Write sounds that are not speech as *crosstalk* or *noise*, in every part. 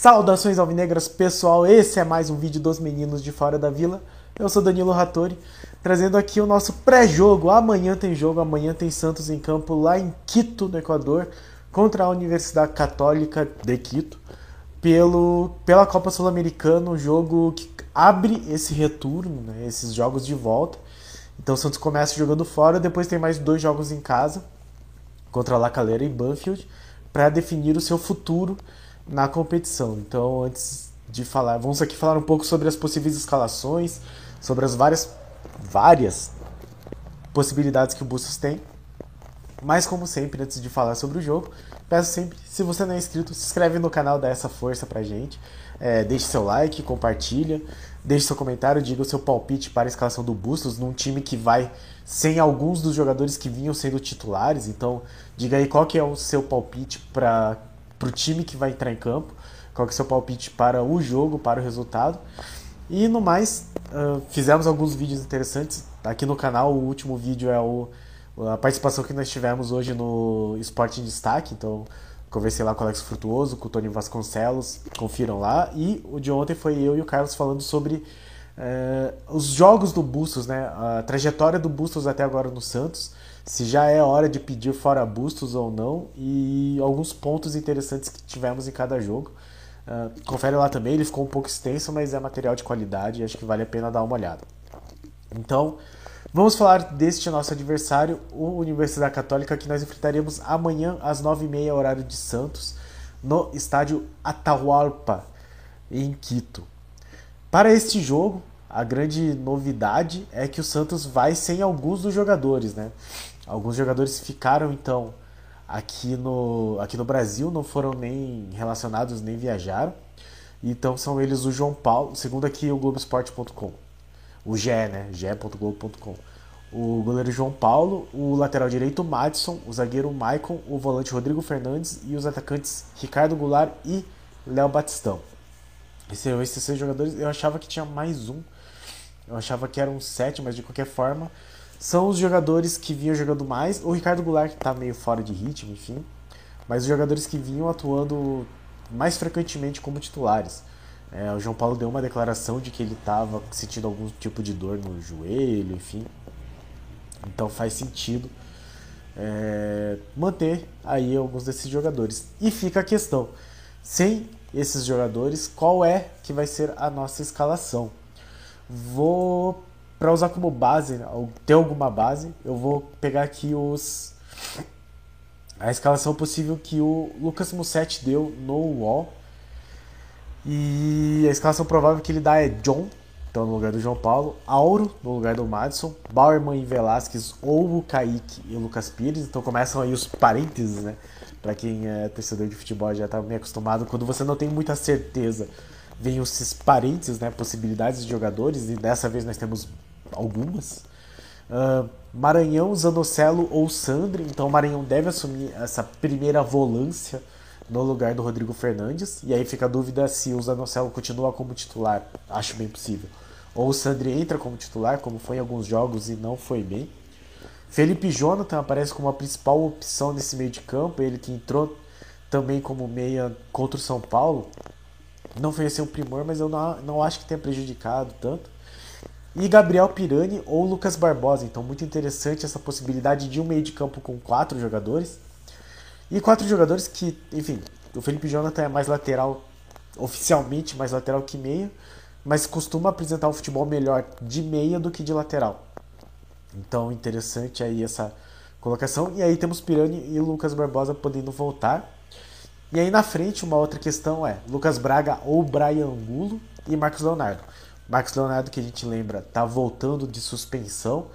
Saudações alvinegras pessoal, esse é mais um vídeo dos meninos de fora da vila. Eu sou Danilo Rattori, trazendo aqui o nosso pré-jogo. Amanhã tem jogo, amanhã tem Santos em campo lá em Quito, no Equador, contra a Universidade Católica de Quito, pelo, pela Copa Sul-Americana, um jogo que abre esse retorno, né, esses jogos de volta. Então o Santos começa jogando fora, depois tem mais dois jogos em casa, contra a La Calera e Banfield, para definir o seu futuro na competição. Então, antes de falar, vamos aqui falar um pouco sobre as possíveis escalações, sobre as várias várias possibilidades que o Bustos tem. Mas como sempre, antes de falar sobre o jogo, peço sempre, se você não é inscrito, se inscreve no canal, dá essa força pra gente. É, deixe seu like, compartilha, deixe seu comentário, diga o seu palpite para a escalação do Bustos num time que vai sem alguns dos jogadores que vinham sendo titulares. Então, diga aí qual que é o seu palpite para o time que vai entrar em campo, qual é o seu palpite para o jogo, para o resultado. E no mais, uh, fizemos alguns vídeos interessantes aqui no canal. O último vídeo é o, a participação que nós tivemos hoje no Esporte em Destaque. Então, conversei lá com o Alex Frutuoso, com o Tony Vasconcelos, confiram lá. E o de ontem foi eu e o Carlos falando sobre uh, os jogos do Bustos, né? a trajetória do Bustos até agora no Santos se já é hora de pedir fora bustos ou não e alguns pontos interessantes que tivemos em cada jogo. Uh, confere lá também, ele ficou um pouco extenso, mas é material de qualidade e acho que vale a pena dar uma olhada. Então, vamos falar deste nosso adversário, o Universidade Católica, que nós enfrentaremos amanhã às 9h30, horário de Santos, no estádio Atahualpa, em Quito. Para este jogo, a grande novidade é que o Santos vai sem alguns dos jogadores, né? Alguns jogadores ficaram então aqui no, aqui no Brasil, não foram nem relacionados nem viajaram. Então são eles o João Paulo, segundo aqui o Globoesporte.com. O GE, né? ge.globo.com. O goleiro João Paulo, o lateral direito Madison, o zagueiro Maicon, o volante Rodrigo Fernandes e os atacantes Ricardo Goulart e Léo Batistão. Esses, esses seis jogadores, eu achava que tinha mais um. Eu achava que eram sete, mas de qualquer forma, são os jogadores que vinham jogando mais. O Ricardo Goulart, que está meio fora de ritmo, enfim. Mas os jogadores que vinham atuando mais frequentemente como titulares. É, o João Paulo deu uma declaração de que ele estava sentindo algum tipo de dor no joelho, enfim. Então faz sentido é, manter aí alguns desses jogadores. E fica a questão: sem esses jogadores, qual é que vai ser a nossa escalação? Vou para usar como base, ter alguma base, eu vou pegar aqui os a escalação possível que o Lucas Mussetti deu no UOL. E a escalação provável que ele dá é John, então no lugar do João Paulo, Auro no lugar do Madison, Bauerman e Velasquez ou o Kaique e o Lucas Pires. Então começam aí os parênteses, né? Para quem é torcedor de futebol já tá meio acostumado, quando você não tem muita certeza, vem esses parênteses, né? Possibilidades de jogadores, e dessa vez nós temos algumas. Uh, Maranhão, Zanocelo ou Sandri. Então o Maranhão deve assumir essa primeira volância no lugar do Rodrigo Fernandes. E aí fica a dúvida se o Zanocelo continua como titular. Acho bem possível. Ou o Sandri entra como titular, como foi em alguns jogos e não foi bem. Felipe Jonathan aparece como a principal opção nesse meio de campo. Ele que entrou também como meia contra o São Paulo. Não foi assim um primor, mas eu não, não acho que tenha prejudicado tanto e Gabriel Pirani ou Lucas Barbosa. Então, muito interessante essa possibilidade de um meio de campo com quatro jogadores. E quatro jogadores que, enfim, o Felipe Jonathan é mais lateral, oficialmente mais lateral que meia, mas costuma apresentar um futebol melhor de meia do que de lateral. Então, interessante aí essa colocação. E aí temos Pirani e Lucas Barbosa podendo voltar. E aí na frente, uma outra questão é Lucas Braga ou Brian Angulo e Marcos Leonardo. Max Leonardo, que a gente lembra, tá voltando de suspensão,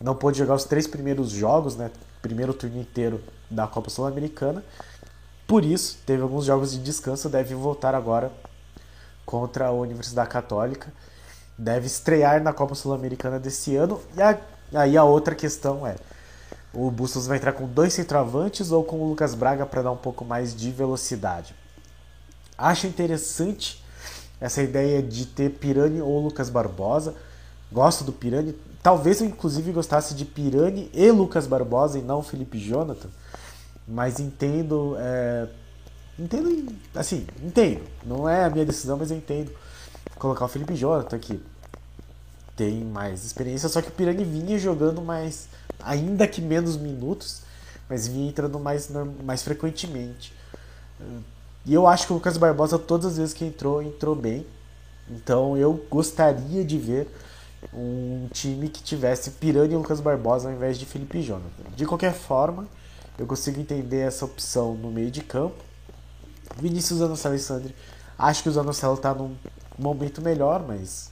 não pôde jogar os três primeiros jogos, né? Primeiro turno inteiro da Copa Sul-Americana. Por isso, teve alguns jogos de descanso, deve voltar agora contra a Universidade Católica. Deve estrear na Copa Sul-Americana desse ano. E a, aí a outra questão é: o Bustos vai entrar com dois centroavantes ou com o Lucas Braga para dar um pouco mais de velocidade? Acho interessante essa ideia de ter Pirani ou Lucas Barbosa. Gosto do Pirani. Talvez eu inclusive gostasse de Pirani e Lucas Barbosa e não Felipe Jonathan. Mas entendo. É, entendo, assim, entendo. Não é a minha decisão, mas eu entendo colocar o Felipe Jonathan aqui. Tem mais experiência, só que o Pirani vinha jogando mais, ainda que menos minutos, mas vinha entrando mais, mais frequentemente. E eu acho que o Lucas Barbosa, todas as vezes que entrou, entrou bem. Então eu gostaria de ver um time que tivesse Pirani e Lucas Barbosa ao invés de Felipe Jonathan. De qualquer forma, eu consigo entender essa opção no meio de campo. Vinícius Zanocelo e Sandri. Acho que o Zanocelo está num momento melhor, mas,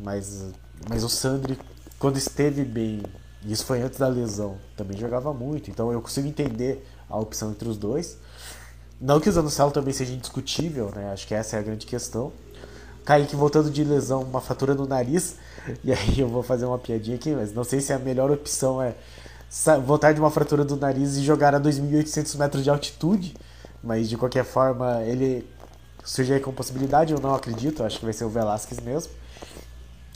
mas, mas o Sandri, quando esteve bem, isso foi antes da lesão, também jogava muito. Então eu consigo entender a opção entre os dois. Não que o Zanocelo também seja indiscutível, né? Acho que essa é a grande questão. Kaique voltando de lesão, uma fatura no nariz. *laughs* E aí eu vou fazer uma piadinha aqui, mas não sei se a melhor opção é voltar de uma fratura do nariz e jogar a 2.800 metros de altitude. Mas de qualquer forma, ele surge aí com possibilidade, eu não acredito, acho que vai ser o Velasquez mesmo.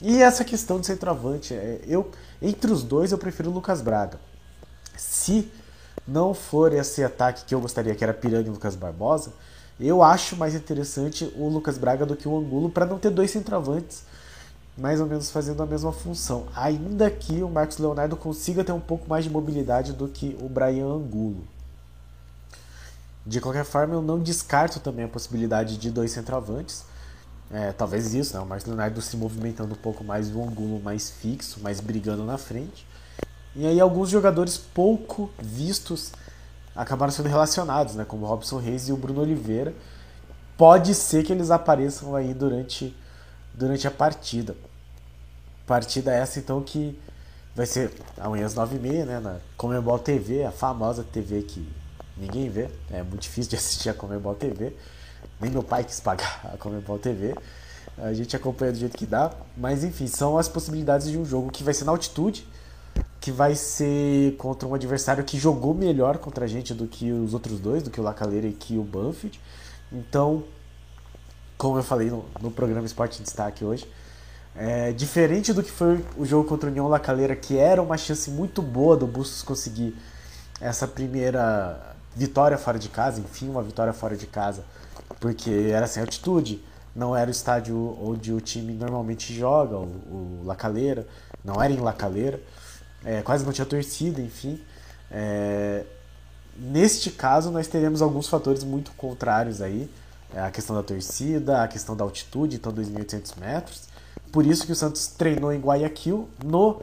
E essa questão de centroavante, é, eu entre os dois eu prefiro o Lucas Braga. Se não for esse ataque que eu gostaria, que era Piranha e Lucas Barbosa, eu acho mais interessante o Lucas Braga do que o Angulo para não ter dois centroavantes mais ou menos fazendo a mesma função. Ainda que o Marcos Leonardo consiga ter um pouco mais de mobilidade do que o Brian Angulo. De qualquer forma, eu não descarto também a possibilidade de dois centroavantes. É, talvez isso, né? o Marcos Leonardo se movimentando um pouco mais, o Angulo mais fixo, mais brigando na frente. E aí alguns jogadores pouco vistos acabaram sendo relacionados, né? Como o Robson Reis e o Bruno Oliveira. Pode ser que eles apareçam aí durante, durante a partida. Partida essa então que vai ser amanhã às 9h30, né? Na Comebol TV, a famosa TV que ninguém vê. É muito difícil de *laughs* assistir a Comebol TV. Nem meu pai quis pagar a Comebol TV. A gente acompanha do jeito que dá. Mas enfim, são as possibilidades de um jogo que vai ser na altitude que vai ser contra um adversário que jogou melhor contra a gente do que os outros dois, do que o Lacaleira e que o Banfield. Então, como eu falei no, no programa Esporte em Destaque hoje, é, diferente do que foi o jogo contra o União Lacaleira, que era uma chance muito boa do Bustos conseguir essa primeira vitória fora de casa, enfim, uma vitória fora de casa, porque era sem altitude, não era o estádio onde o time normalmente joga, o, o Lacaleira, não era em Lacaleira é, quase não tinha torcida, enfim. É, neste caso, nós teremos alguns fatores muito contrários aí. É, a questão da torcida, a questão da altitude, então 2.800 metros. Por isso que o Santos treinou em Guayaquil, no,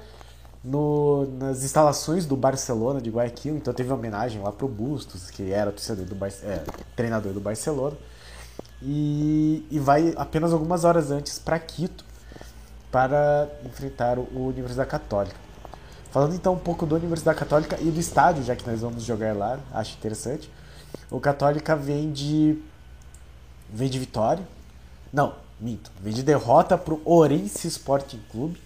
no, nas instalações do Barcelona de Guayaquil. Então teve uma homenagem lá pro Bustos, que era torcedor do é, treinador do Barcelona. E, e vai apenas algumas horas antes para Quito para enfrentar o Universidade Católica. Falando então um pouco da Universidade Católica e do estádio, já que nós vamos jogar lá, acho interessante. O Católica vem de. vem de vitória. Não, minto. Vem de derrota pro Orense Sporting Clube.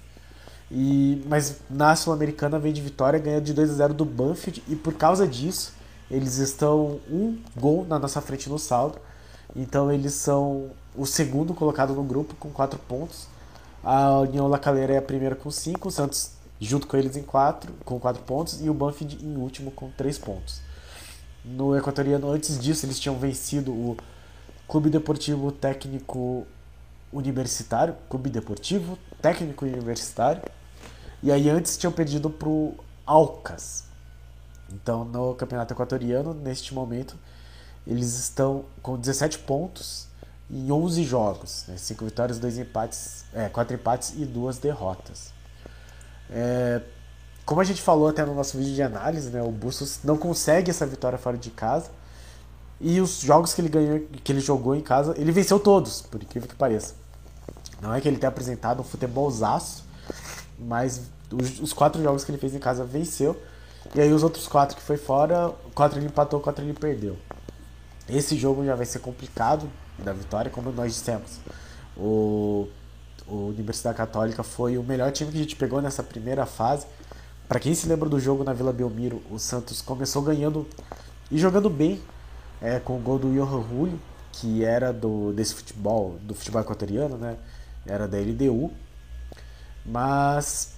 E, mas na Sul-Americana vem de vitória, ganhando de 2 a 0 do Banfield. E por causa disso, eles estão um gol na nossa frente no saldo. Então eles são o segundo colocado no grupo com 4 pontos. A União La Calera é a primeira com 5. O Santos junto com eles em quatro, com quatro pontos, e o Banfield em último com três pontos. No Equatoriano, antes disso, eles tinham vencido o Clube Deportivo Técnico Universitário, Clube Deportivo Técnico Universitário, e aí antes tinham perdido para o Alcas. Então, no Campeonato Equatoriano, neste momento, eles estão com 17 pontos em 11 jogos, né? 5 vitórias, 2 empates, é, 4 empates e 2 derrotas. É, como a gente falou até no nosso vídeo de análise, né, o Bustos não consegue essa vitória fora de casa. E os jogos que ele ganhou, que ele jogou em casa, ele venceu todos, por incrível que pareça. Não é que ele tenha apresentado um futebolzaço, mas os, os, quatro jogos que ele fez em casa venceu. E aí os outros quatro que foi fora, quatro ele empatou, quatro ele perdeu. Esse jogo já vai ser complicado da vitória, como nós dissemos. O o Universidade Católica foi o melhor time que a gente pegou nessa primeira fase. Para quem se lembra do jogo na Vila Belmiro, o Santos começou ganhando e jogando bem, é, com o gol do Johan Julio, que era do desse futebol, do futebol equatoriano, né? Era da LDU. Mas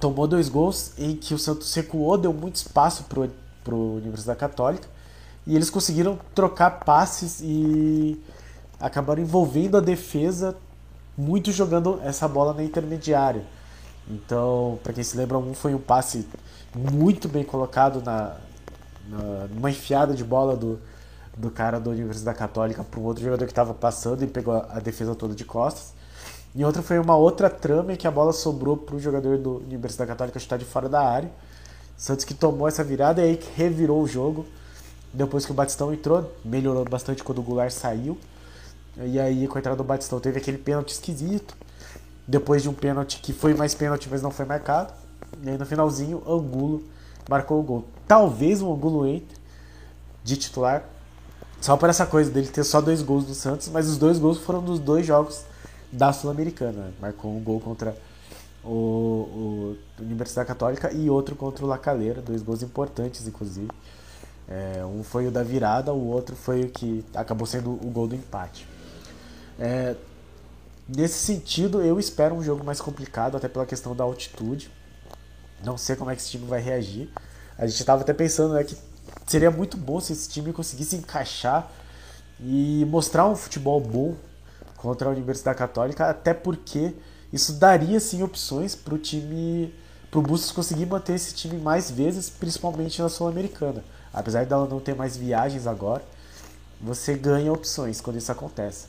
tomou dois gols em que o Santos recuou, deu muito espaço para o Universidade Católica e eles conseguiram trocar passes e acabaram envolvendo a defesa muito jogando essa bola na intermediária. Então, para quem se lembra, um foi um passe muito bem colocado na numa enfiada de bola do, do cara da Universidade Católica para um outro jogador que estava passando e pegou a defesa toda de costas. E outra foi uma outra trama em que a bola sobrou para o jogador do Universidade Católica chutar de fora da área. Santos que tomou essa virada e aí que revirou o jogo. Depois que o Batistão entrou, melhorou bastante quando o Goulart saiu. E aí, entrada do Batistão, teve aquele pênalti esquisito. Depois de um pênalti que foi mais pênalti, mas não foi marcado. E aí, no finalzinho, Angulo marcou o gol. Talvez o Angulo entre de titular. Só por essa coisa dele ter só dois gols do Santos, mas os dois gols foram dos dois jogos da Sul-Americana. Marcou um gol contra o, o Universidade Católica e outro contra o La Calera, dois gols importantes, inclusive. É, um foi o da virada, o outro foi o que acabou sendo o gol do empate. É, nesse sentido, eu espero um jogo mais complicado, até pela questão da altitude. Não sei como é que esse time vai reagir. A gente estava até pensando né, que seria muito bom se esse time conseguisse encaixar e mostrar um futebol bom contra a Universidade Católica, até porque isso daria sim opções para o time, para o Bustos conseguir manter esse time mais vezes, principalmente na Sul-Americana. Apesar dela não ter mais viagens agora, você ganha opções quando isso acontece.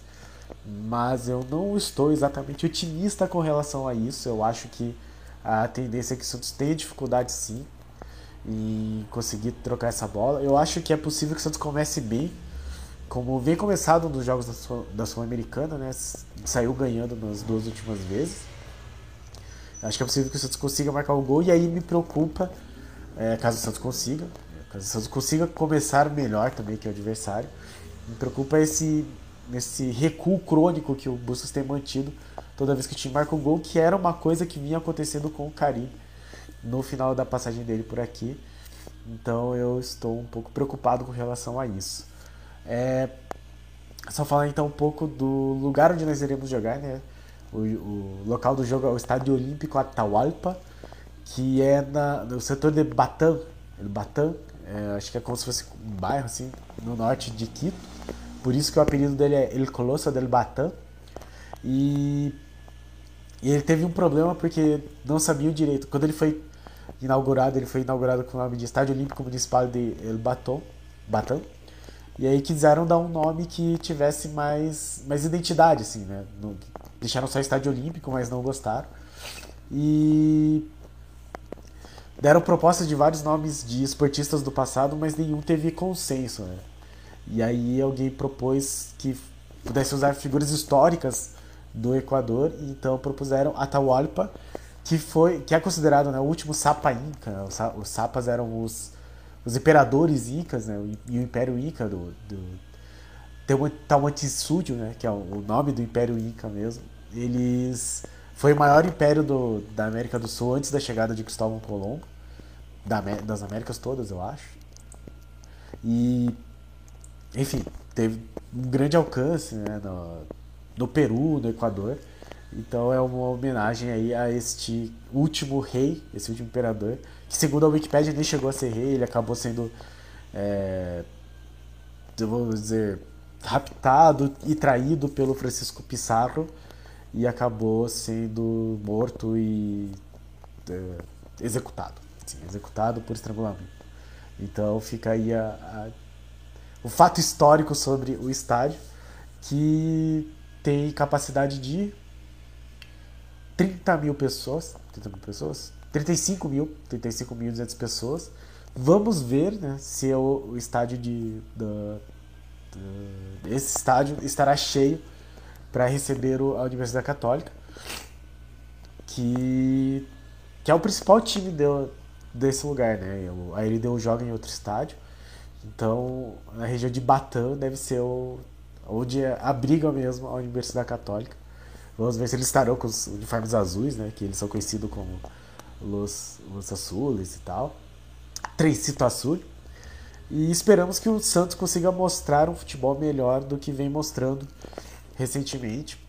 Mas eu não estou exatamente otimista com relação a isso. Eu acho que a tendência é que o Santos tenha dificuldade sim em conseguir trocar essa bola. Eu acho que é possível que o Santos comece bem, como vem começado nos jogos da Sul-Americana, né? Saiu ganhando nas duas últimas vezes. Acho que é possível que o Santos consiga marcar o gol e aí me preocupa, é, caso o Santos consiga, caso o Santos consiga começar melhor também que o adversário. Me preocupa esse, esse recuo crônico que o Bustos tem mantido toda vez que o time marca o gol, que era uma coisa que vinha acontecendo com o Karim no final da passagem dele por aqui. Então eu estou um pouco preocupado com relação a isso. É, só falar então um pouco do lugar onde nós iremos jogar, né? O, o local do jogo é o Estádio Olímpico Atahualpa, que é na, no setor de Batam. Batam, é, acho que é como se fosse um bairro assim, no norte de Quito. Por isso que o apelido dele é El Colosso del Batam. E, e ele teve um problema porque não sabia o direito. Quando ele foi inaugurado, ele foi inaugurado com o nome de Estádio Olímpico Municipal de El Batam. Batam e aí quiseram dar um nome que tivesse mais, mais identidade, assim, né? No, deixaram só estádio olímpico, mas não gostaram. E deram propostas de vários nomes de esportistas do passado, mas nenhum teve consenso, né? E aí alguém propôs que pudesse usar figuras históricas do Equador, então propuseram Atahualpa, que foi que é considerado né, o último Sapa Inca. Né? Os Sapas eram os os imperadores incas, né, e o Império Inca do, do Tahuantinsuyo, né, que é o nome do Império Inca mesmo, eles foi o maior império do, da América do Sul antes da chegada de Cristóvão Colombo, da, das Américas todas, eu acho. E, enfim, teve um grande alcance né, no, no Peru, no Equador. Então é uma homenagem aí a este último rei, esse último imperador, que segundo a Wikipedia nem chegou a ser rei, ele acabou sendo, é, vou dizer, raptado e traído pelo Francisco Pizarro e acabou sendo morto e é, executado, sim, executado por estrangulamento. Então fica aí a, a, o fato histórico sobre o estádio que tem capacidade de 30 mil pessoas, 30 mil pessoas, 35 mil, 35.200 pessoas. Vamos ver né, se o, o estádio de, da, da, esse estádio estará cheio para receber a Universidade Católica, que, que é o principal time de, desse lugar, né? A LDU joga em outro estádio, então na região de Batam deve ser o, onde abriga mesmo a Universidade Católica. Vamos ver se eles estarão com os uniformes azuis, né? Que eles são conhecidos como Los, Los Azules e tal. Trencito Azul. E esperamos que o Santos consiga mostrar um futebol melhor do que vem mostrando recentemente.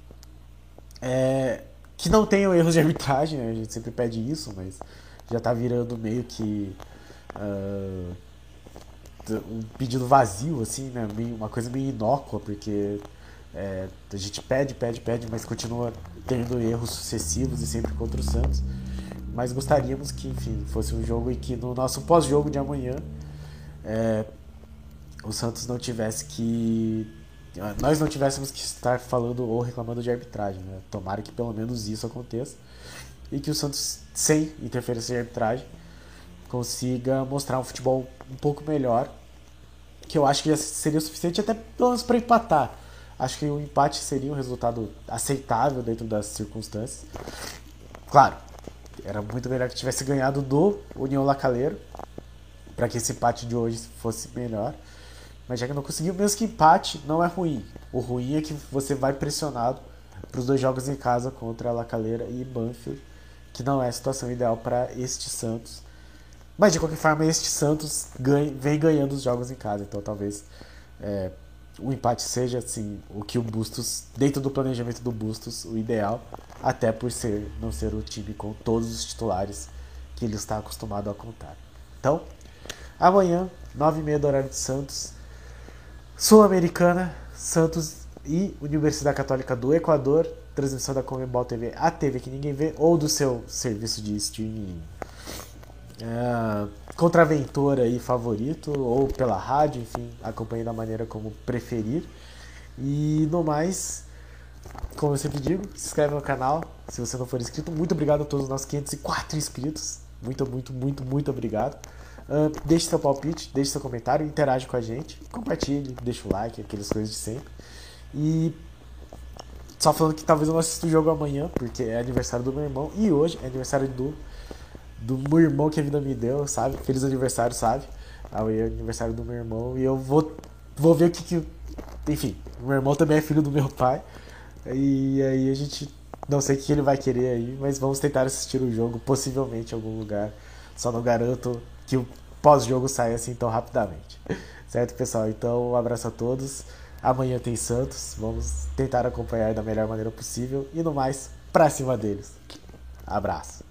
É, que não tenham erros de arbitragem, né? a gente sempre pede isso, mas já está virando meio que uh, um pedido vazio, assim, né? Uma coisa meio inócua, porque é, a gente pede, pede, pede, mas continua tendo erros sucessivos e sempre contra o Santos. Mas gostaríamos que, enfim, fosse um jogo e que no nosso pós-jogo de amanhã é, o Santos não tivesse que. Nós não tivéssemos que estar falando ou reclamando de arbitragem. Né? Tomara que pelo menos isso aconteça. E que o Santos, sem interferência de arbitragem, consiga mostrar um futebol um pouco melhor. Que eu acho que seria suficiente até pelo menos para empatar. Acho que o empate seria um resultado aceitável dentro das circunstâncias. Claro, era muito melhor que tivesse ganhado do União Lacaleiro, para que esse empate de hoje fosse melhor. Mas já que não conseguiu, mesmo que empate não é ruim. O ruim é que você vai pressionado para os dois jogos em casa contra a Lacaleira e Banfield, que não é a situação ideal para este Santos. Mas de qualquer forma, este Santos ganha, vem ganhando os jogos em casa, então talvez é, o empate seja assim o que o Bustos, dentro do planejamento do Bustos, o ideal, até por ser não ser o time com todos os titulares que ele está acostumado a contar. Então, amanhã, 9h30 do horário de Santos, Sul-Americana, Santos e Universidade Católica do Equador, transmissão da Comembol TV, a TV que ninguém vê, ou do seu serviço de streaming é, contraventor aí favorito, ou pela rádio, enfim, acompanhe da maneira como preferir. E no mais, como eu sempre digo, se inscreve no canal se você não for inscrito. Muito obrigado a todos os nossos 504 inscritos. Muito, muito, muito, muito obrigado. Uh, deixe seu palpite, deixe seu comentário, interage com a gente, compartilhe, deixa o like, aquelas coisas de sempre. E só falando que talvez eu não assista o jogo amanhã, porque é aniversário do meu irmão, e hoje é aniversário do do meu irmão que a vida me deu, sabe? Feliz aniversário, sabe? Amanhã é aniversário do meu irmão e eu vou, vou ver o que que. Enfim, meu irmão também é filho do meu pai. E aí a gente não sei o que ele vai querer aí, mas vamos tentar assistir o jogo, possivelmente em algum lugar. Só não garanto que o pós-jogo saia assim tão rapidamente. *laughs* Certo, pessoal? Então, um abraço a todos. Amanhã tem Santos. Vamos tentar acompanhar da melhor maneira possível. E no mais, pra cima deles. Abraço.